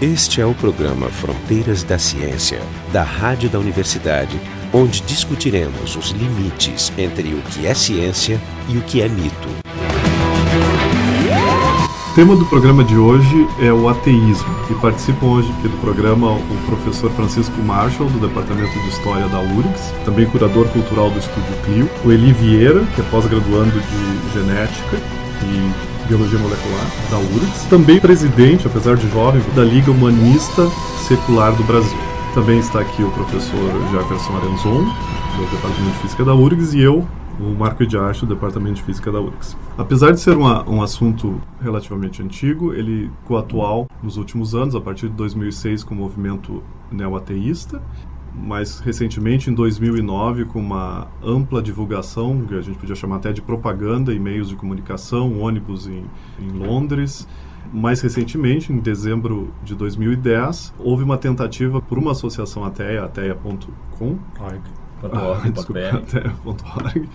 Este é o programa Fronteiras da Ciência, da Rádio da Universidade, onde discutiremos os limites entre o que é ciência e o que é mito. O tema do programa de hoje é o ateísmo e participam hoje aqui do programa o professor Francisco Marshall, do Departamento de História da URGS, também curador cultural do Estúdio Clio, o Eli Vieira, que é pós-graduando de Genética e Biologia Molecular da URGS, também presidente, apesar de jovem, da Liga Humanista Secular do Brasil. Também está aqui o professor Jefferson Arenzon, do Departamento de Física da URGS, e eu, o Marco Idiacho, do Departamento de Física da URGS. Apesar de ser uma, um assunto relativamente antigo, ele atual nos últimos anos, a partir de 2006 com o movimento neoateísta, mais recentemente em 2009 com uma ampla divulgação, que a gente podia chamar até de propaganda e meios de comunicação, ônibus em, em Londres. Mais recentemente, em dezembro de 2010, houve uma tentativa por uma associação ateia, ateia.com, ah, desculpa, até.org,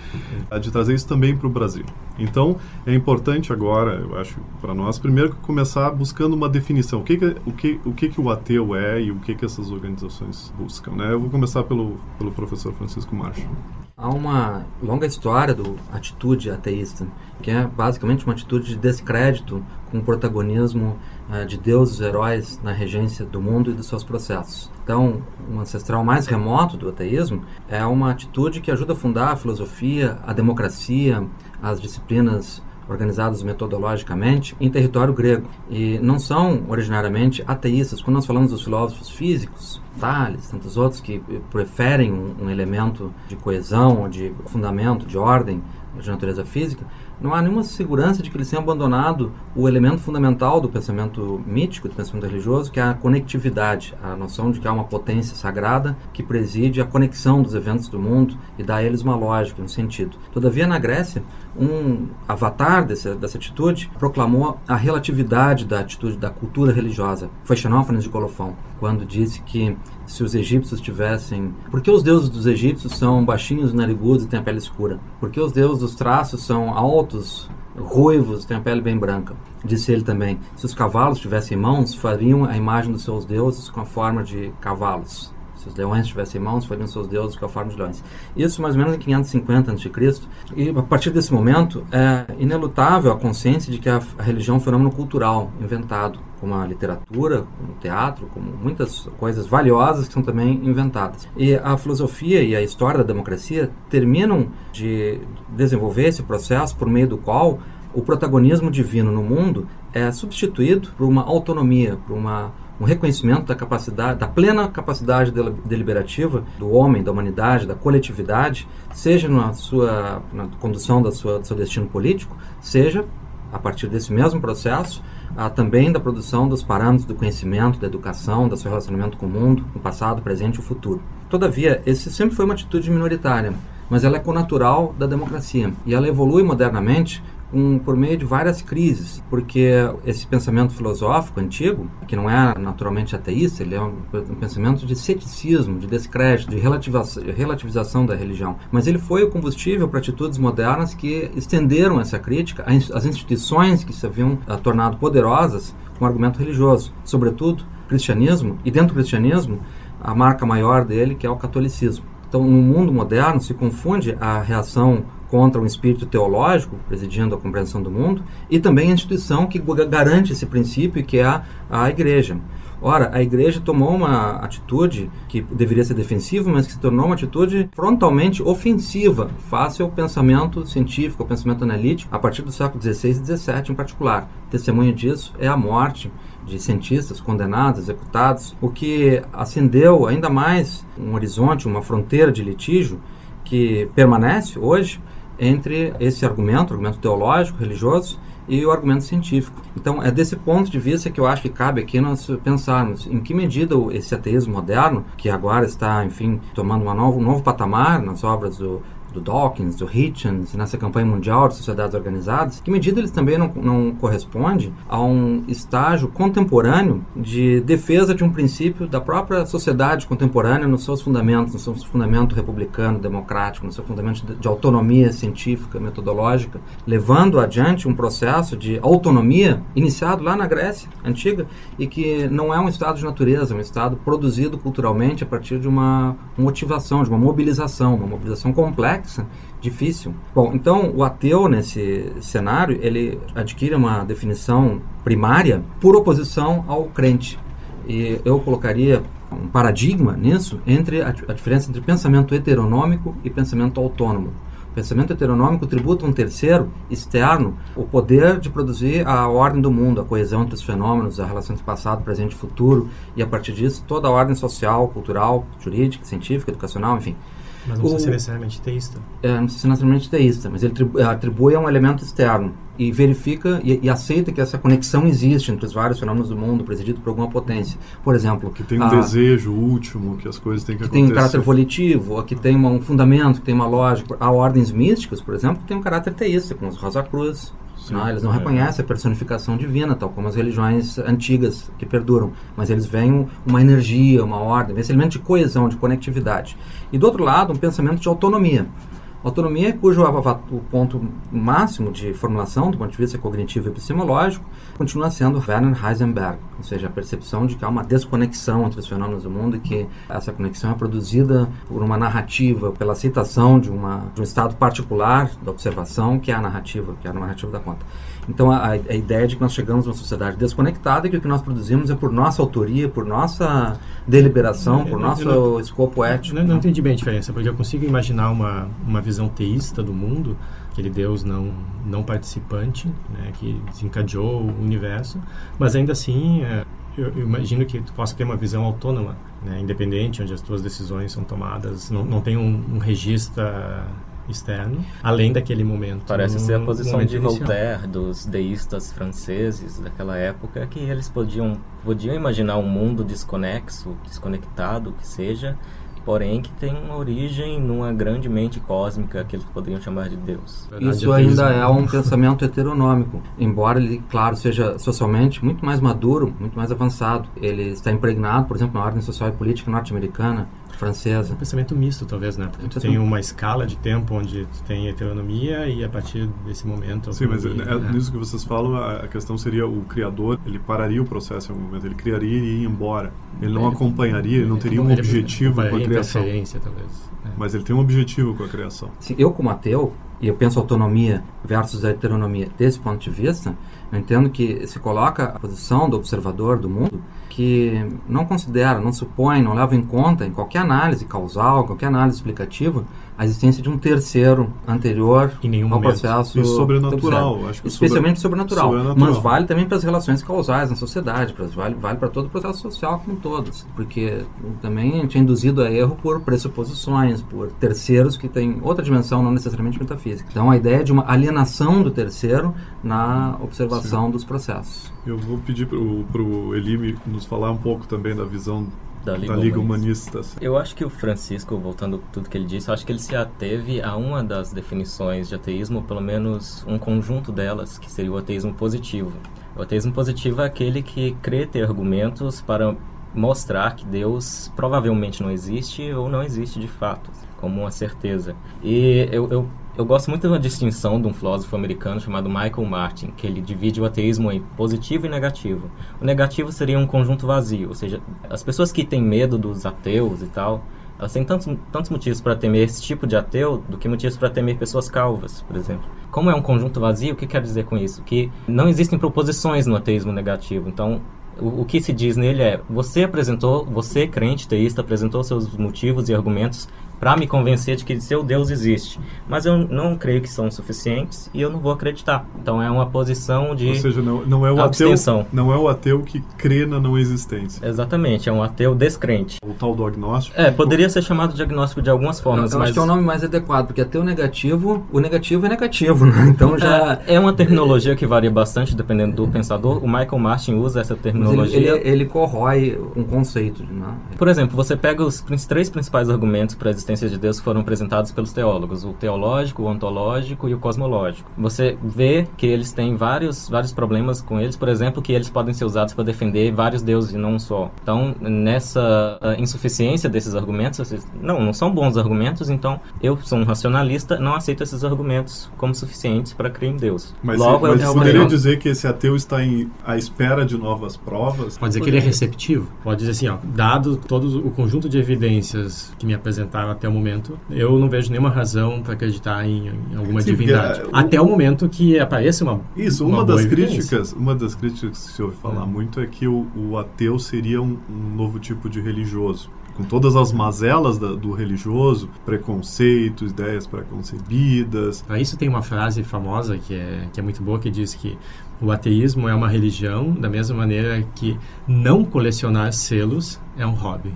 de trazer isso também para o Brasil. Então, é importante agora, eu acho, para nós, primeiro começar buscando uma definição. O que, que o, que, o que, que o ateu é e o que, que essas organizações buscam. Né? Eu vou começar pelo, pelo professor Francisco Marshall. Há uma longa história do atitude ateísta, que é basicamente uma atitude de descrédito com o protagonismo uh, de deuses heróis na regência do mundo e dos seus processos. Então, um ancestral mais remoto do ateísmo é uma atitude que ajuda a fundar a filosofia, a democracia, as disciplinas organizadas metodologicamente em território grego e não são originariamente ateístas. Quando nós falamos dos filósofos físicos, Tales, tantos outros que preferem um, um elemento de coesão, de fundamento, de ordem de natureza física, não há nenhuma segurança de que eles tenham abandonado o elemento fundamental do pensamento mítico, do pensamento religioso, que é a conectividade, a noção de que há uma potência sagrada que preside a conexão dos eventos do mundo e dá a eles uma lógica, um sentido. Todavia, na Grécia, um avatar dessa, dessa atitude proclamou a relatividade da atitude da cultura religiosa. Foi Xenófanes de Colofão, quando disse que se os egípcios tivessem. Por que os deuses dos egípcios são baixinhos, narigudos e têm a pele escura? Por que os deuses dos traços são altos, ruivos, têm a pele bem branca? Disse ele também: se os cavalos tivessem mãos, fariam a imagem dos seus deuses com a forma de cavalos. Se os leões tivessem mãos, fariam seus deuses com a forma de leões. Isso mais ou menos em 550 a.C. E a partir desse momento é inelutável a consciência de que a, a religião é um fenômeno cultural inventado, como a literatura, como o teatro, como muitas coisas valiosas que são também inventadas. E a filosofia e a história da democracia terminam de desenvolver esse processo por meio do qual o protagonismo divino no mundo é substituído por uma autonomia, por uma um reconhecimento da capacidade, da plena capacidade deliberativa do homem, da humanidade, da coletividade, seja na sua na condução da sua, do seu destino político, seja a partir desse mesmo processo, a, também da produção dos parâmetros do conhecimento, da educação, do seu relacionamento com o mundo, no passado, presente e o futuro. Todavia, esse sempre foi uma atitude minoritária, mas ela é conatural da democracia e ela evolui modernamente um, por meio de várias crises, porque esse pensamento filosófico antigo, que não é naturalmente ateísta, ele é um, um pensamento de ceticismo, de descrédito, de relativização, da religião, mas ele foi o combustível para atitudes modernas que estenderam essa crítica às instituições que se haviam uh, tornado poderosas com argumento religioso, sobretudo cristianismo, e dentro do cristianismo, a marca maior dele, que é o catolicismo. Então, no mundo moderno, se confunde a reação contra um espírito teológico, presidindo a compreensão do mundo, e também a instituição que garante esse princípio, que é a, a igreja. Ora, a igreja tomou uma atitude que deveria ser defensiva, mas que se tornou uma atitude frontalmente ofensiva face ao pensamento científico, ao pensamento analítico, a partir do século XVI e XVII em particular. Testemunho disso é a morte de cientistas condenados, executados, o que acendeu ainda mais um horizonte, uma fronteira de litígio que permanece hoje entre esse argumento, argumento teológico, religioso, e o argumento científico. Então, é desse ponto de vista que eu acho que cabe aqui nós pensarmos em que medida esse ateísmo moderno, que agora está, enfim, tomando uma nova, um novo patamar nas obras do do Dawkins, do Hitchens, nessa campanha mundial de sociedades organizadas, que medida eles também não, não corresponde a um estágio contemporâneo de defesa de um princípio da própria sociedade contemporânea nos seus fundamentos, no seu fundamento republicano, democrático, no seu fundamento de, autonomia científica, metodológica, levando adiante um processo de autonomia iniciado lá na Grécia antiga e que não é um estado de natureza, é um estado produzido culturalmente a partir de uma motivação, de uma mobilização, uma mobilização complexa, difícil. Bom, então o ateu nesse cenário, ele adquire uma definição primária por oposição ao crente. E eu colocaria um paradigma nisso entre a, a diferença entre pensamento heteronômico e pensamento autônomo pensamento heteronômico tributa um terceiro, externo, o poder de produzir a ordem do mundo, a coesão entre os fenômenos, a relação entre passado, presente e futuro, e a partir disso toda a ordem social, cultural, jurídica, científica, educacional, enfim. Mas não precisa ser necessariamente teísta. É, não precisa ser necessariamente teísta, mas ele atribui a um elemento externo e verifica e, e, aceita que essa conexão existe entre os vários fenômenos do mundo, presidido por alguma potência. Por exemplo... Que tem um a, desejo último, que as coisas têm que, que acontecer. Que tem um caráter volitivo, que tem um fundamento, que tem uma lógica. Há ordens místicas, por exemplo, que tem um caráter teísta, como os Rosa Cruz, Sim, não, eles não é. reconhecem a personificação divina, tal como as religiões antigas que perduram, mas eles veem uma energia, uma ordem, esse elemento de coesão, de conectividade. E do outro lado, um pensamento de autonomia. Autonomia cujo o ponto máximo de formulação do ponto de vista cognitivo e epistemológico continua sendo Werner Heisenberg, ou seja, a percepção de que há uma desconexão entre os fenômenos do mundo e que essa conexão é produzida por uma narrativa, pela aceitação de, uma, de um estado particular da observação, que é a narrativa, que é a narrativa da conta. Então, a, a ideia de que nós chegamos a uma sociedade desconectada e que o que nós produzimos é por nossa autoria, por nossa deliberação, por nosso não, escopo ético. Não, não entendi bem a diferença, porque eu consigo imaginar uma, uma visão teísta do mundo, aquele Deus não, não participante, né, que desencadeou o universo, mas ainda assim... É, eu, eu, imagino que tu possa ter uma visão autônoma, né, independente, onde as tuas decisões são tomadas, não, não tem um, um registro externo, além daquele momento. Parece ser a posição de Voltaire, dos deístas franceses daquela época, que eles podiam, podiam imaginar um mundo desconexo, desconectado, que seja, porém que tem uma origem numa grande mente cósmica que eles poderiam chamar de Deus. Isso ainda é um pensamento heteronômico, embora ele, claro, seja socialmente muito mais maduro, muito mais avançado. Ele está impregnado, por exemplo, na ordem social e política norte-americana, francesa. Um pensamento misto, talvez, né? Porque tu tem uma escala de tempo onde tu tem heteronomia e a partir desse momento... Sim, mas é, é, nisso que vocês falam, a questão seria o criador, ele pararia o processo em algum momento, ele criaria e ia embora. Ele não ele, acompanharia, ele não teria um objetivo com a criação. talvez. É. Mas ele tem um objetivo com a criação. Sim, eu como ateu, e eu penso autonomia versus heteronomia. Desse ponto de vista, eu entendo que se coloca a posição do observador do mundo que não considera, não supõe, não leva em conta em qualquer análise causal, qualquer análise explicativa, a existência de um terceiro anterior ao processo e sobrenatural, acho que especialmente sobre, sobrenatural, sobrenatural, mas vale também para as relações causais na sociedade, para, vale, vale para todo o processo social como todos, porque também a gente é induzido a erro por pressuposições, por terceiros que têm outra dimensão, não necessariamente metafísica. Então a ideia de uma alienação do terceiro na observação Sim. dos processos. Eu vou pedir para o Eli nos falar um pouco também da visão da Liga, da Liga Humanista. Humanista. Eu acho que o Francisco, voltando a tudo que ele disse, eu acho que ele se ateve a uma das definições de ateísmo, pelo menos um conjunto delas, que seria o ateísmo positivo. O ateísmo positivo é aquele que crê ter argumentos para mostrar que Deus provavelmente não existe ou não existe de fato, como uma certeza. E eu, eu eu gosto muito da distinção de um filósofo americano chamado Michael Martin, que ele divide o ateísmo em positivo e negativo. O negativo seria um conjunto vazio, ou seja, as pessoas que têm medo dos ateus e tal, elas têm tantos, tantos motivos para temer esse tipo de ateu do que motivos para temer pessoas calvas, por exemplo. Como é um conjunto vazio, o que quer dizer com isso? Que não existem proposições no ateísmo negativo. Então, o, o que se diz nele é: você apresentou, você crente teísta, apresentou seus motivos e argumentos para me convencer de que seu Deus existe. Mas eu não creio que são suficientes e eu não vou acreditar. Então é uma posição de Ou seja, não, não é o abstenção. ateu, não é o ateu que crê na não existência. Exatamente, é um ateu descrente. O tal do agnóstico. É, poderia ser chamado de agnóstico de algumas formas, eu, eu mas acho que é o nome mais adequado, porque ateu negativo, o negativo é negativo, né? Então já é, é uma terminologia que varia bastante dependendo do pensador. O Michael Martin usa essa terminologia. Ele, ele, ele, corrói um conceito, né? Por exemplo, você pega os três principais argumentos para a existência existência de Deus foram apresentados pelos teólogos, o teológico, o ontológico e o cosmológico. Você vê que eles têm vários, vários problemas com eles, por exemplo, que eles podem ser usados para defender vários deuses e não um só. Então, nessa ah, insuficiência desses argumentos, vocês, não, não são bons argumentos, então eu sou um racionalista, não aceito esses argumentos como suficientes para crer em Deus. Mas, Logo, mas eu poderia dizer que esse ateu está em, à espera de novas provas? Pode dizer que ele é receptivo. Pode dizer assim, ó, dado todo o conjunto de evidências que me apresentaram até o momento, eu não vejo nenhuma razão para acreditar em, em alguma Sim, divindade. Até o, o momento que apareça uma Isso, uma, uma das críticas, uma das críticas que se ouve falar é. muito é que o, o ateu seria um, um novo tipo de religioso com todas as mazelas da, do religioso, preconceitos, ideias preconcebidas. Para isso tem uma frase famosa que é, que é muito boa que diz que o ateísmo é uma religião da mesma maneira que não colecionar selos é um hobby.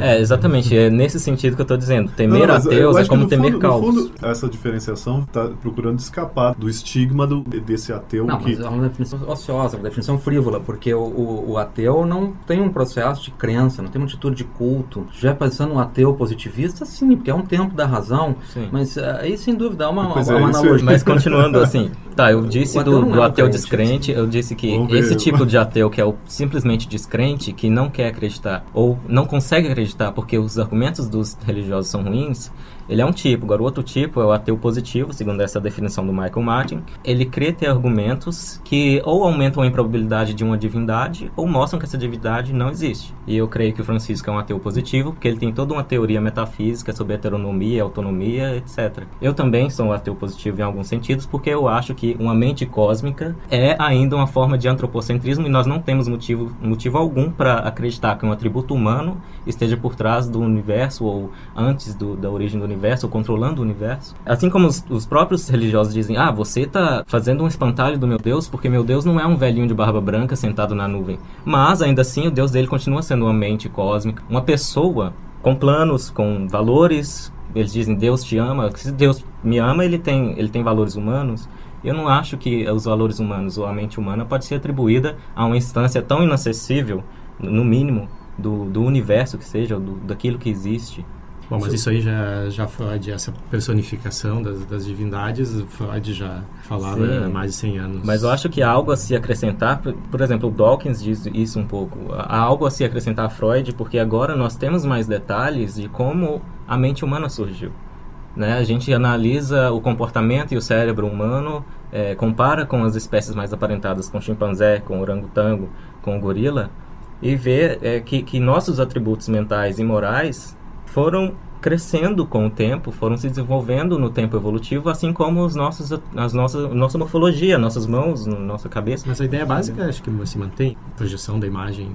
É, exatamente. É nesse sentido que eu estou dizendo. Temer a Deus é como temer fundo, caos. Fundo, essa diferenciação está procurando escapar do estigma do, desse ateu não, que... Mas é uma definição ociosa, uma definição frívola, porque o, o, o, ateu não tem um processo de crença, não tem uma atitude de culto. Já pensando um ateu positivista, sim, porque é um tempo da razão. Sim. Mas eh, aí, sem dúvida, há uma, pois uma, é, uma analogia. Mas continuando assim, tá, eu disse do, do é ateu descrente, eu disse que esse tipo de ateu que é o simplesmente descrente, que não quer acreditar ou não consegue acreditar porque os argumentos dos religiosos são ruins, ele é um tipo. Agora, o outro tipo é o ateu positivo, segundo essa definição do Michael Martin. Ele crê ter argumentos que ou aumentam a improbabilidade de uma divindade ou mostram que essa divindade não existe. E eu creio que o Francisco é um ateu positivo, porque ele tem toda uma teoria metafísica sobre heteronomia, autonomia, etc. Eu também sou um ateu positivo em alguns sentidos, porque eu acho que uma mente cósmica é ainda uma forma de antropocentrismo e nós não temos motivo, motivo algum para acreditar que um atributo humano esteja por trás do universo ou antes do, da origem do universo universo, ou controlando o universo. Assim como os, os próprios religiosos dizem, ah, você está fazendo um espantalho do meu Deus, porque meu Deus não é um velhinho de barba branca sentado na nuvem. Mas, ainda assim, o Deus dele continua sendo uma mente cósmica, uma pessoa com planos, com valores. Eles dizem, Deus te ama. Se Deus me ama, ele tem, ele tem valores humanos. Eu não acho que os valores humanos ou a mente humana pode ser atribuída a uma instância tão inacessível, no mínimo, do, do universo que seja, do, daquilo que existe. Bom, mas isso aí já, já Freud, essa personificação das, das divindades, Freud já falava Sim. há mais de 100 anos. Mas eu acho que há algo a se acrescentar, por exemplo, o Dawkins diz isso um pouco, há algo a se acrescentar a Freud, porque agora nós temos mais detalhes de como a mente humana surgiu. Né? A gente analisa o comportamento e o cérebro humano, é, compara com as espécies mais aparentadas, com o chimpanzé, com o orangotango, com o gorila, e vê é, que, que nossos atributos mentais e morais foram crescendo com o tempo, foram se desenvolvendo no tempo evolutivo, assim como os nossos, as nossas, nossa morfologia, nossas mãos, nossa cabeça. Mas a ideia básica acho que se mantém, projeção da imagem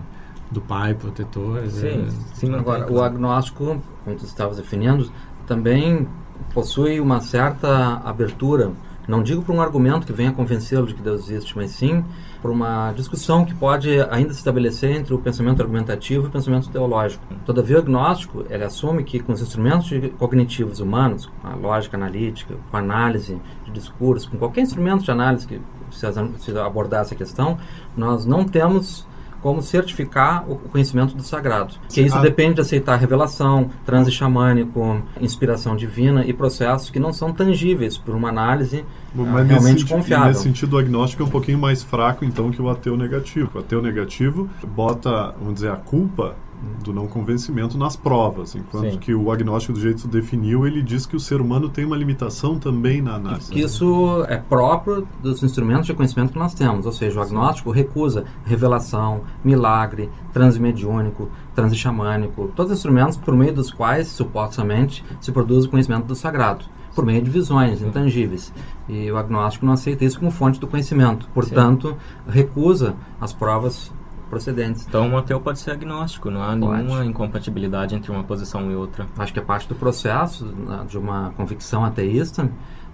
do pai protetor. Sim, é... sim Agora, o agnóstico, como tu estavas definindo, também possui uma certa abertura não digo para um argumento que venha convencê-lo de que Deus existe, mas sim para uma discussão que pode ainda se estabelecer entre o pensamento argumentativo e o pensamento teológico. Todavia, o agnóstico ele assume que com os instrumentos cognitivos humanos, a lógica analítica, com a análise de discurso, com qualquer instrumento de análise que se abordar essa questão, nós não temos como certificar o conhecimento do sagrado. Que isso ah. depende de aceitar revelação, transe xamânico, inspiração divina e processos que não são tangíveis por uma análise Mas realmente nesse confiável. Nesse sentido, o agnóstico é um pouquinho mais fraco, então, que o ateu negativo. O ateu negativo bota, vamos dizer, a culpa do não convencimento nas provas, enquanto Sim. que o agnóstico, do jeito que definiu, ele diz que o ser humano tem uma limitação também na análise. Que isso é próprio dos instrumentos de conhecimento que nós temos, ou seja, o agnóstico recusa revelação, milagre, transe mediúnico, transe xamânico, todos os instrumentos por meio dos quais, supostamente, se produz o conhecimento do sagrado por meio de visões intangíveis. E o agnóstico não aceita isso como fonte do conhecimento. Portanto, Sim. recusa as provas procedentes. Então, um ateu pode ser agnóstico, não há pode. nenhuma incompatibilidade entre uma posição e outra. Acho que é parte do processo né, de uma convicção ateísta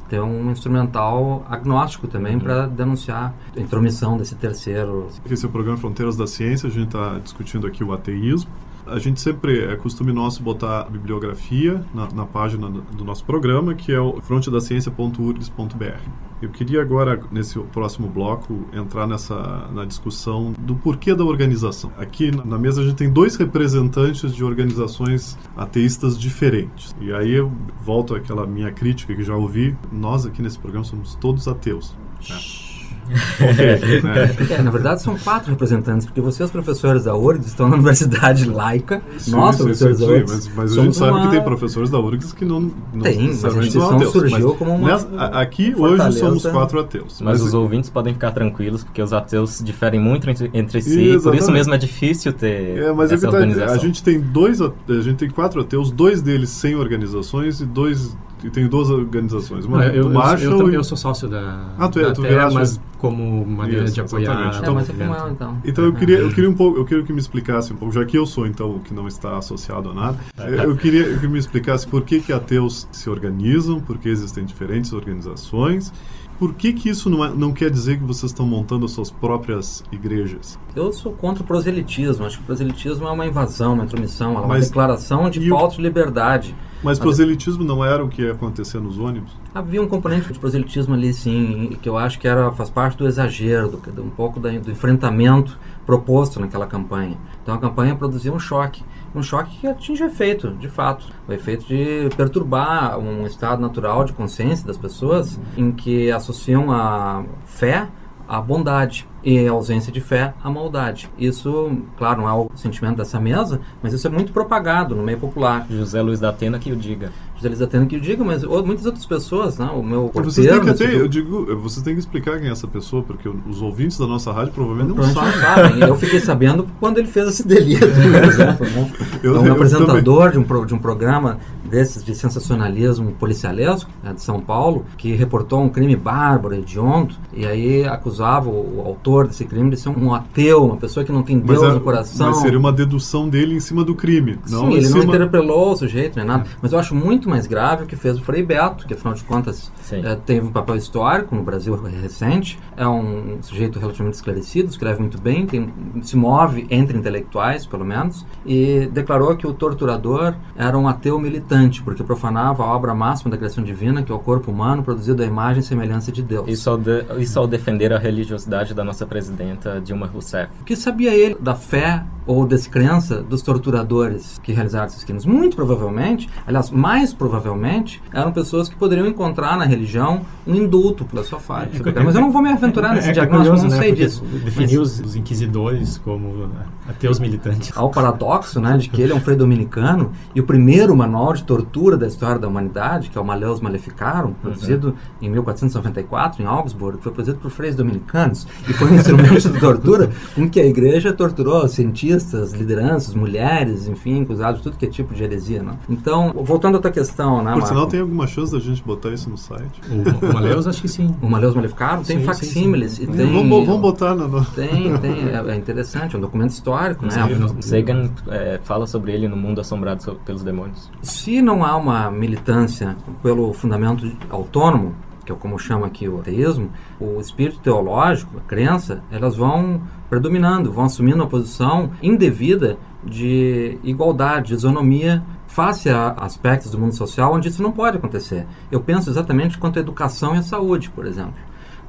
ter um instrumental agnóstico também uhum. para denunciar a intromissão desse terceiro. Esse é o programa Fronteiras da Ciência, a gente está discutindo aqui o ateísmo. A gente sempre é costume nosso botar a bibliografia na, na página do, nosso programa, que é o frontedaciencia.urgs.br. Eu queria agora, nesse próximo bloco, entrar nessa na discussão do porquê da organização. Aqui na, na mesa a gente tem dois representantes de organizações ateístas diferentes. E aí eu volto àquela minha crítica que já ouvi. Nós aqui nesse programa somos todos ateus. Né? Né? é, na verdade, são quatro representantes, porque vocês, professores da URGS, estão na universidade laica, sim, nós, sim, professores sim, da URGS. Mas, mas a gente sabe uma... que tem professores da URGS que não, não tem, mas a instituição ateus, surgiu como uma. Nessa, aqui, hoje, somos quatro ateus. Mas, mas os ouvintes podem ficar tranquilos, porque os ateus diferem muito entre, entre si, Exatamente. por isso mesmo é difícil ter é, mas é essa é organização. A gente tem dois, a gente tem quatro ateus, dois deles sem organizações e dois e tenho duas organizações. Uma eu, do Marshall. Eu, eu, eu, sou sócio da. Ah, tu, é, tu terra, mas como maneira Isso, de apoiar. Então, mas é como eu, então. Então eu queria, eu queria um pouco, eu queria que me explicasse um pouco, já que eu sou então o que não está associado a nada. Eu queria que me explicasse por que que ateus se organizam, por que existem diferentes organizações por que, que isso não, é, não quer dizer que vocês estão montando suas próprias igrejas? Eu sou contra o proselitismo. Acho que o proselitismo é uma invasão, uma intromissão, é uma declaração de falta de liberdade. Mas proselitismo não era o que ia acontecer nos ônibus? Havia um componente de proselitismo ali, sim, que eu acho que era, faz parte do exagero, do, um pouco do enfrentamento proposto naquela campanha. Então a campanha produzia um choque um choque que atinge efeito, de fato. O efeito de perturbar um estado natural de consciência das pessoas em que associam a fé à bondade e a ausência de fé à maldade. Isso, claro, não é o sentimento dessa mesa, mas isso é muito propagado no meio popular. José Luiz da Atena que o diga. Da Atena que o diga, mas muitas outras pessoas, né? O meu vocês têm que ter, eu digo, vocês têm que explicar quem é essa pessoa, porque os ouvintes da nossa rádio provavelmente não sabem. Não sabem. eu fiquei sabendo quando ele fez esse delito, por exemplo. Né? Eu, é um apresentador de um, de um programa desses de sensacionalismo policialesco, né, de São Paulo, que reportou um crime bárbaro, hediondo, e aí acusava o, o autor desse crime de ser um ateu, uma pessoa que não tem Deus é, no coração. Mas seria uma dedução dele em cima do crime. Não Sim, ele cima... não interpelou o sujeito nem nada. Mas eu acho muito mais grave o que fez o Frei Beto, que afinal de contas é, teve um papel histórico no Brasil recente, é um sujeito relativamente esclarecido, escreve muito bem, tem, se move entre intelectuais, pelo menos, e declarou que o torturador era um ateu militante, porque profanava a obra máxima da criação divina, que é o corpo humano produzido à imagem e semelhança de Deus. Isso ao, de, isso ao defender a religiosidade da nossa presidenta Dilma Rousseff. O que sabia ele da fé ou descrença dos torturadores que realizaram esses crimes? Muito provavelmente, aliás, mais provavelmente, eram pessoas que poderiam encontrar na religião um indulto pela sua falha. É, Mas eu não vou me aventurar nesse é, é diagnóstico, é curioso, não sei né? disso. Definiu os, os, inquisidores como ateus militantes. Há o paradoxo né, de que ele é um frei dominicano e o primeiro manual de tortura da história da humanidade, que é o Maleus Maleficarum, produzido uhum. em 1494 em Augsburg, foi produzido por freis dominicanos e foi um instrumento de tortura com que a igreja torturou cientistas, lideranças, mulheres, enfim, acusados de tudo que é tipo de heresia. Né? Então, voltando à tua questão, né, Por sinal, tem alguma chance da gente botar isso no site? O, o Maleus, acho que sim. O Maleus Maleficarum tem facsímiles. E tem, vamos, vamos botar no... Tem, tem. É, é, interessante, é um documento histórico. Né? Sagan é, fala sobre ele no mundo assombrado pelos demônios. Se não há uma militância pelo fundamento autônomo, que é como chama aqui o ateísmo, o espírito teológico, a crença, elas vão predominando, vão assumindo uma posição indevida de igualdade, de isonomia face a aspectos do mundo social onde isso não pode acontecer. Eu penso exatamente quanto à educação e à saúde, por exemplo.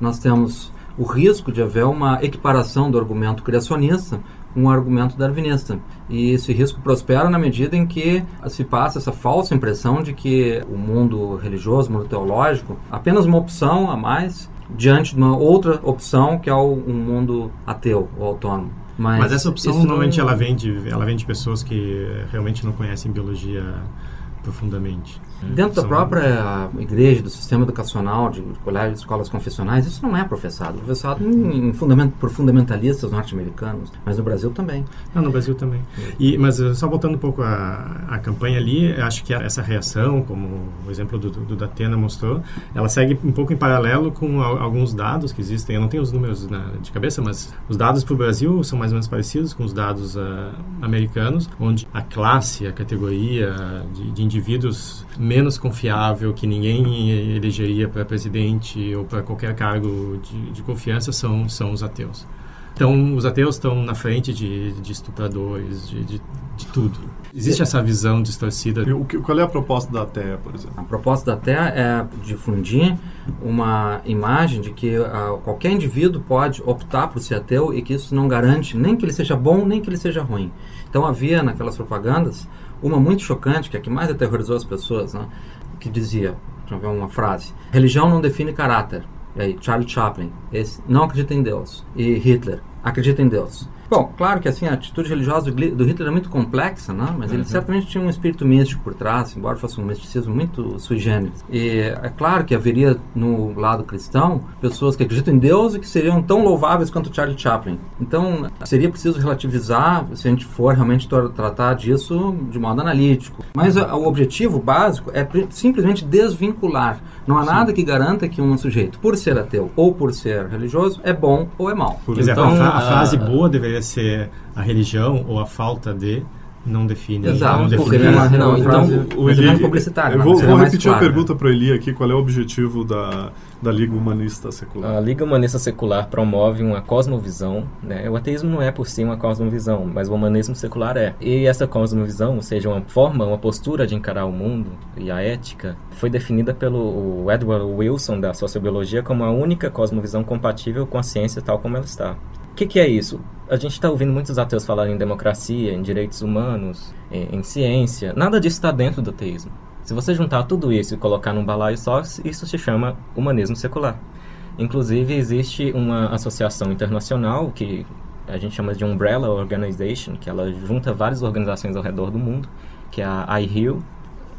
Nós temos o risco de haver uma equiparação do argumento criacionista com o argumento darwinista. E esse risco prospera na medida em que se passa essa falsa impressão de que o mundo religioso, o mundo teológico, apenas uma opção a mais diante de uma outra opção que é um mundo ateu ou autônomo. Mas, Mas essa opção normalmente não... ela vem de ela vem de pessoas que realmente não conhecem biologia profundamente. Dentro da própria igreja, do sistema educacional, de colégios, escolas confessionais, isso não é professado. Professado em, em fundament, por fundamentalistas norte-americanos, mas no Brasil também. Não, no Brasil também. E, mas eh, só voltando um pouco à, à campanha ali, acho que essa reação, como o exemplo do, do, do Datena mostrou, ela segue um pouco em paralelo com a, alguns dados que existem. Eu não tenho os números na, de cabeça, mas os dados para o Brasil são mais ou menos parecidos com os dados uh, americanos, onde a classe, a categoria de, de indivíduos menos confiável, que ninguém elegeria para presidente ou para qualquer cargo de, de, confiança, são, são os ateus. Então, os ateus estão na frente de, de estupradores, de, de de tudo. Existe essa visão distorcida. E o que, qual é a proposta da TEA, por exemplo? A proposta da TEA é difundir uma imagem de que uh, qualquer indivíduo pode optar por ser ateu e que isso não garante nem que ele seja bom, nem que ele seja ruim. Então havia naquelas propagandas uma muito chocante, que é a que mais aterrorizou as pessoas, né? que dizia, ver uma frase, religião não define caráter. E aí, Charlie Chaplin, esse não acredita em Deus. E Hitler, acredita em Deus. Bom, claro que assim a atitude religiosa do Hitler é muito complexa, né? mas uhum. ele certamente tinha um espírito místico por trás, embora fosse um misticismo muito sui generis. E é claro que haveria no lado cristão pessoas que acreditam em Deus e que seriam tão louváveis quanto Charlie Chaplin. Então seria preciso relativizar se a gente for realmente tratar disso de modo analítico. Mas o objetivo básico é simplesmente desvincular. Não há Sim. nada que garanta que um sujeito, por ser ateu ou por ser religioso, é bom ou é mal. Quer dizer, então, a, a frase boa deveria deveria ser a religião ou a falta de não define. Exato, não define. Uma, não, então, o Eli, publicitário. Eu vou, vou repetir claro. a pergunta para o Eli aqui, qual é o objetivo da, da Liga Humanista Secular? A Liga Humanista Secular promove uma cosmovisão, né? O ateísmo não é por si uma cosmovisão, mas o humanismo secular é. E essa cosmovisão, ou seja, uma forma, uma postura de encarar o mundo e a ética, foi definida pelo Edward Wilson da sociobiologia como a única cosmovisão compatível com a ciência tal como ela está que, que é isso? A gente está ouvindo muitos ateus falarem em democracia, em direitos humanos, em, em ciência. Nada disso está dentro do ateísmo. Se você juntar tudo isso e colocar num balaio só, isso se chama humanismo secular. Inclusive, existe uma associação internacional que a gente chama de Umbrella Organization, que ela junta várias organizações ao redor do mundo, que é a IHIL,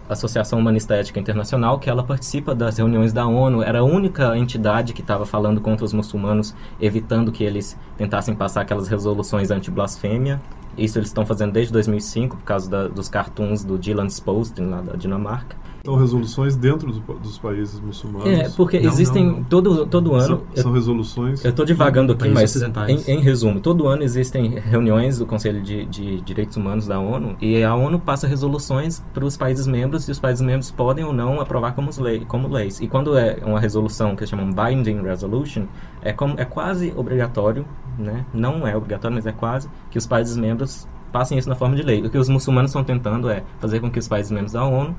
Associação Humanista Ética Internacional, que ela participa das reuniões da ONU, era a única entidade que estava falando contra os muçulmanos, evitando que eles tentassem passar aquelas resoluções anti-blasfêmia. Isso eles estão fazendo desde 2005, por causa da, dos cartoons do Dylan Poston, lá da Dinamarca. São resoluções dentro do, dos países muçulmanos? É, porque não, existem não, não. Todo, todo ano... São, são resoluções... Eu estou divagando aqui, mas em, em, resumo, todo ano existem reuniões do Conselho de, de, Direitos Humanos da ONU e a ONU passa resoluções para os países membros e os países membros podem ou não aprovar como, lei, como leis. E quando é uma resolução que chamam Binding Resolution, é, como, é quase obrigatório, né? não é obrigatório, mas é quase, que os países membros passem isso na forma de lei. O que os muçulmanos estão tentando é fazer com que os países membros da ONU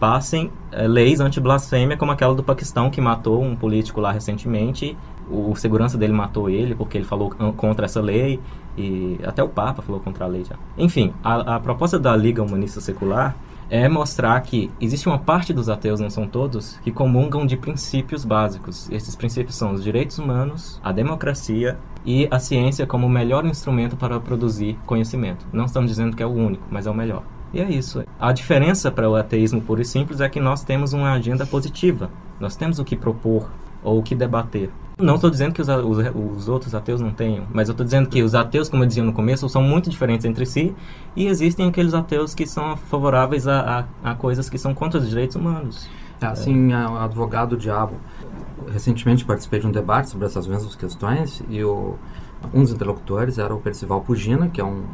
passem é, leis anti-blasfêmia como aquela do Paquistão que matou um político lá recentemente. O segurança dele matou ele porque ele falou contra essa lei e até o Papa falou contra a lei já. Enfim, a, a proposta da Liga Humanista Secular é mostrar que existe uma parte dos ateus, não são todos, que comungam de princípios básicos. Esses princípios são os direitos humanos, a democracia e a ciência como o melhor instrumento para produzir conhecimento. Não estamos dizendo que é o único, mas é o melhor. E é isso. A diferença para o ateísmo puro e simples é que nós temos uma agenda positiva. Nós temos o que propor ou o que debater. Não estou dizendo que os, os, os, outros ateus não tenham, mas eu estou dizendo que os ateus, como eu dizia no começo, são muito diferentes entre si e existem aqueles ateus que são favoráveis a, a, a coisas que são contra os direitos humanos. Assim, é. advogado diabo. Recentemente participei de um debate sobre essas mesmas questões e o, um dos interlocutores era o Percival Pugina, que é um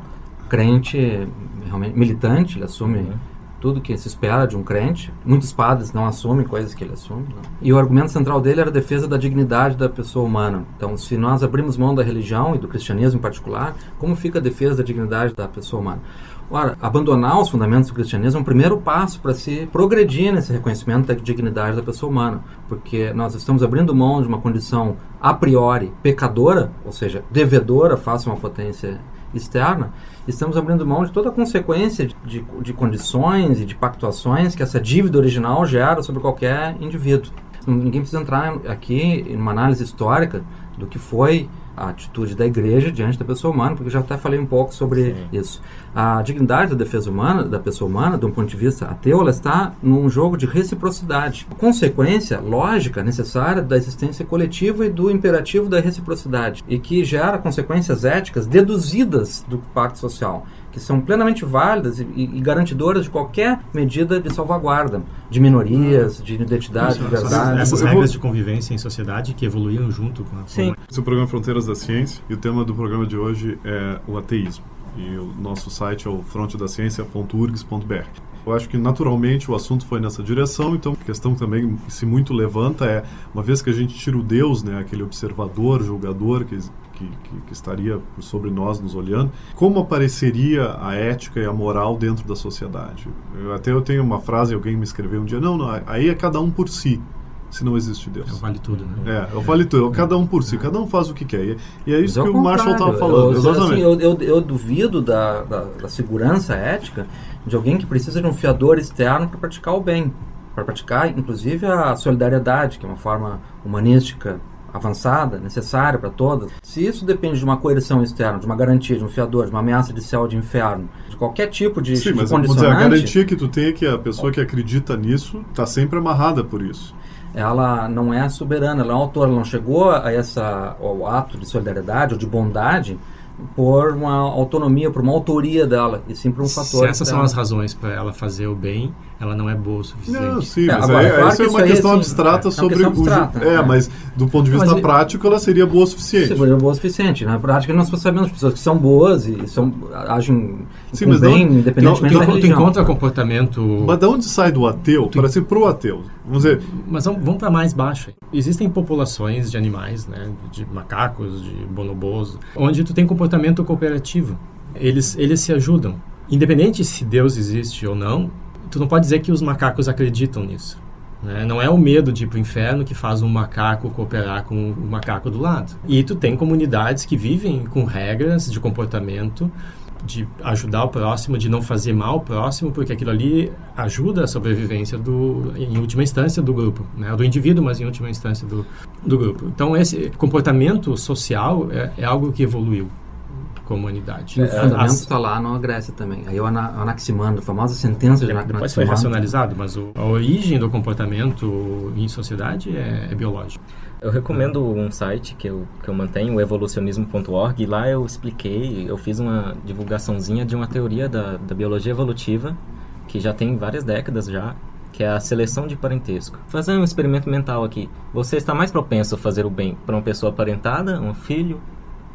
crente realmente militante, ele assume uhum. tudo que se espera de um crente. Muitos padres não assumem coisas que ele assume. Não. E o argumento central dele era a defesa da dignidade da pessoa humana. Então, se nós abrimos mão da religião e do cristianismo em particular, como fica a defesa da dignidade da pessoa humana? Ora, abandonar os fundamentos do cristianismo é um primeiro passo para se progredir nesse reconhecimento da dignidade da pessoa humana, porque nós estamos abrindo mão de uma condição a priori pecadora, ou seja, devedora face a uma potência externa, estamos abrindo mão de toda a consequência de, de, condições e de pactuações que essa dívida original gera sobre qualquer indivíduo. Ninguém precisa entrar aqui em uma análise histórica do que foi a atitude da igreja diante da pessoa humana, porque eu já até falei um pouco sobre Sim. isso. A dignidade da defesa humana, da pessoa humana, de um ponto de vista ateu, ela está num jogo de reciprocidade. Consequência lógica necessária da existência coletiva e do imperativo da reciprocidade, e que gera consequências éticas deduzidas do pacto social que são plenamente válidas e, e, garantidoras de qualquer medida de salvaguarda de minorias, de identidade, de liberdade. Essas regras de convivência em sociedade que evoluíram junto com a Sim. Esse é o programa Fronteiras da Ciência e o tema do programa de hoje é o ateísmo. e o nosso site é o frontedaciencia.urgs.br. Eu acho que naturalmente o assunto foi nessa direção, então a questão também que se muito levanta é, uma vez que a gente tira o Deus, né, aquele observador, julgador que, que, que, estaria sobre nós nos olhando, como apareceria a ética e a moral dentro da sociedade? Eu, até eu tenho uma frase, alguém me escreveu um dia, não, não, aí é cada um por si se não existe Deus. É o vale tudo, né? É, é o vale tudo. É cada um por si, cada um faz o que quer. E é isso que o Marshall estava falando. Eu, exatamente. Assim, eu, eu, eu, duvido da, da, da, segurança ética de alguém que precisa de um fiador externo para praticar o bem. Para praticar, inclusive, a solidariedade, que é uma forma humanística avançada, necessária para todas. Se isso depende de uma coerção externa, de uma garantia, de um fiador, de uma ameaça de céu, de inferno, de qualquer tipo de, Sim, de mas dizer, a garantia que tu tem é que a pessoa que acredita nisso está sempre amarrada por isso ela não é soberana, ela é autora, ela não chegou a essa, ao ato de solidariedade ou de bondade por uma autonomia, por uma autoria dela, e sim por um fator. Se essas dela. são as razões para ela fazer o bem, ela não é boa o suficiente. Não, sim, é, mas agora, é, claro isso é uma questão aí, abstrata assim, sobre é questão abstrata, o. É, é, mas do ponto de vista mas, prático, ela seria boa o suficiente. Seria boa o suficiente. Na prática, nós sabemos pessoas que são boas e são, agem sim, mas bem, não, independentemente não, da religião. Tu encontra comportamento... Mas de onde sai do ateu tu... para ser pro ateu? Vamos dizer... Mas vamos, vamos para mais baixo. Existem populações de animais, né, de macacos, de bonobos, onde tu tem comportamento cooperativo. Eles, eles se ajudam. Independente se Deus existe ou não, tu não pode dizer que os macacos acreditam nisso. Né? Não é o medo de ir para o inferno que faz um macaco cooperar com o macaco do lado. E tu tem comunidades que vivem com regras de comportamento, de ajudar o próximo, de não fazer mal ao próximo, porque aquilo ali ajuda a sobrevivência do, em última instância, do grupo, né? do indivíduo, mas em última instância do, do grupo. Então esse comportamento social é, é algo que evoluiu comunidade. E o fundamento está lá na Grécia também. Aí o Anaximandro, a famosa sentença de Anaximandro. Depois foi racionalizado, mas o, a origem do comportamento em sociedade é, é biológico. Eu recomendo um site que eu, que eu mantenho, o evolucionismo.org, e lá eu expliquei, eu fiz uma divulgaçãozinha de uma teoria da, da biologia evolutiva, que já tem várias décadas já, que é a seleção de parentesco. Fazer um experimento mental aqui. Você está mais propenso a fazer o bem para uma pessoa parentada, um filho,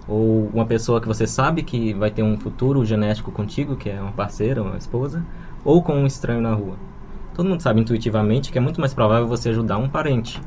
ou uma pessoa que você sabe que vai ter um futuro genético contigo, que é uma parceira, uma esposa, ou com um estranho na rua. Todo mundo sabe intuitivamente que é muito mais provável você ajudar um parente.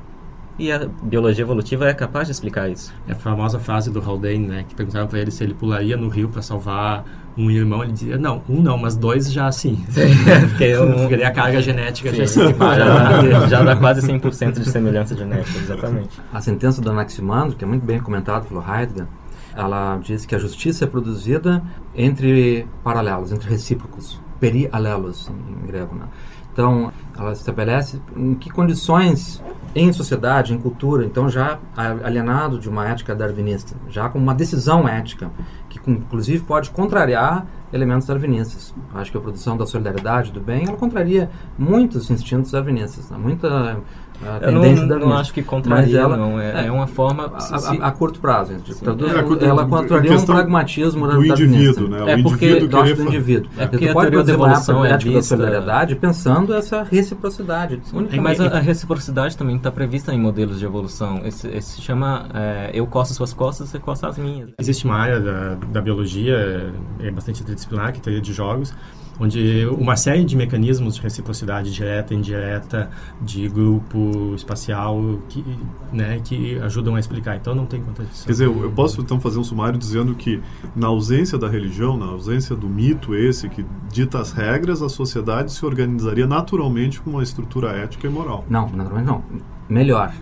E a biologia evolutiva é capaz de explicar isso. É a famosa frase do Haldane, né, que perguntaram para ele se ele pularia no rio para salvar um irmão, ele dizia, não, um não, mas dois já sim. Porque, um, porque a carga genética sim, já se já, já dá quase 100% de semelhança genética, exatamente. A sentença do Anaximandro, que é muito bem comentado pelo Heidegger, ela diz que a justiça é produzida entre paralelos, entre recíprocos, perialelos em grego. Né? Então, ela estabelece em que condições em sociedade, em cultura, então já alienado de uma ética darwinista, já com uma decisão ética, que inclusive pode contrariar elementos darwinistas. Acho que a produção da solidariedade, do bem, ela contraria muitos instintos darwinistas, né? muita a eu não, da não acho que contraria, ela, não. É, é, uma forma... A, a, a curto prazo. Tipo, é, ela contraria um pragmatismo do indivíduo, né? É porque indivíduo querer... do indivíduo. É porque, porque a teoria da evolução é vista... da solidariedade pensando essa reciprocidade. É, mas a, a, reciprocidade também está prevista em modelos de evolução. Esse, esse se chama é, eu costo suas costas, você costa as minhas. Existe uma área da, da biologia, é bastante interdisciplinar, que é a teoria de jogos, onde uma série de mecanismos de reciprocidade direta, indireta, de grupo espacial, que, né, que ajudam a explicar. Então não tem contradição. Quer dizer, eu posso então fazer um sumário dizendo que na ausência da religião, na ausência do mito esse que dita as regras, a sociedade se organizaria naturalmente com uma estrutura ética e moral. Não, naturalmente não. Melhor.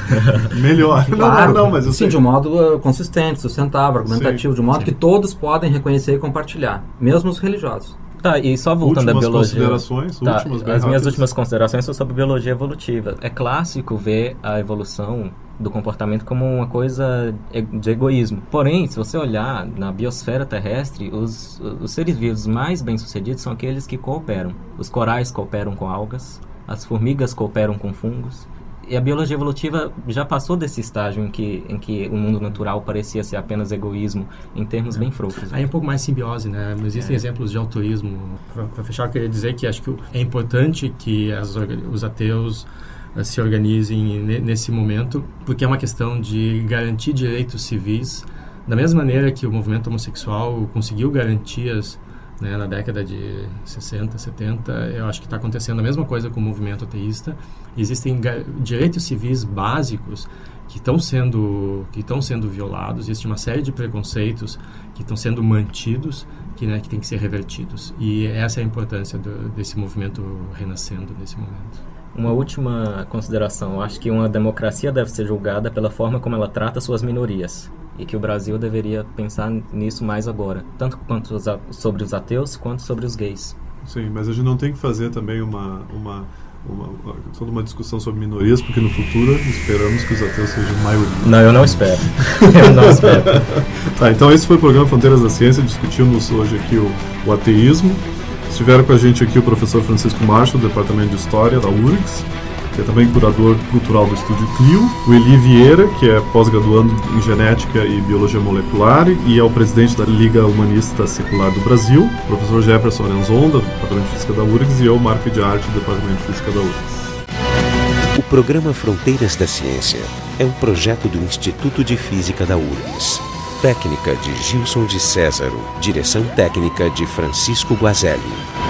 Melhor. Claro, não, não, mas eu Sim, sei. de um modo uh, consistente, sustentável, argumentativo, Sim. de modo Sim. que todos podem reconhecer e compartilhar, mesmo os religiosos. Tá, e só voltando à biologia. Considerações, tá, últimas, as minhas rápidas. últimas considerações são sobre biologia evolutiva. É clássico ver a evolução do comportamento como uma coisa de egoísmo. Porém, se você olhar na biosfera terrestre, os, os seres vivos mais bem-sucedidos são aqueles que cooperam. Os corais cooperam com algas, as formigas cooperam com fungos, e a biologia evolutiva já passou desse estágio em que, em que o mundo natural parecia ser apenas egoísmo, em termos bem fracos. Aí é um pouco mais simbiose, né? Existem é. exemplos de altruísmo. Para fechar, eu queria dizer que acho que é importante que as, os ateus eh, se organizem nesse momento, porque é uma questão de garantir direitos civis Da mesma maneira que o movimento homossexual conseguiu garantias né, na década de 60, 70, eu acho que está acontecendo a mesma coisa com o movimento ateísta. Existem direitos civis básicos que estão sendo que estão sendo violados. Existe uma série de preconceitos que estão sendo mantidos que né, que tem que ser revertidos. E essa é a importância do, desse movimento renascendo nesse momento. Uma última consideração. Eu acho que uma democracia deve ser julgada pela forma como ela trata suas minorias e que o Brasil deveria pensar nisso mais agora, tanto quanto os, sobre os ateus quanto sobre os gays. Sim, mas a gente não tem que fazer também uma, uma, uma, toda uma discussão sobre minorias, porque no futuro esperamos que os ateus sejam maioria. Não, eu não espero. eu não espero. tá, então esse foi o programa Fronteiras da Ciência. Discutimos hoje aqui o, o ateísmo. Estiveram com a gente aqui o professor Francisco Marcho, do Departamento de História da URGS que é também curador cultural do Estúdio Clio, o Eli Vieira, que é pós-graduando em Genética e Biologia Molecular e é o presidente da Liga Humanista Secular do Brasil, o professor Jefferson Arenzon, do Departamento de Física da URGS, e eu, Marco de Arte, do Departamento de Física da URGS. O programa Fronteiras da Ciência é um projeto do Instituto de Física da URGS. Técnica de Gilson de Césaro, direção técnica de Francisco Guazelli.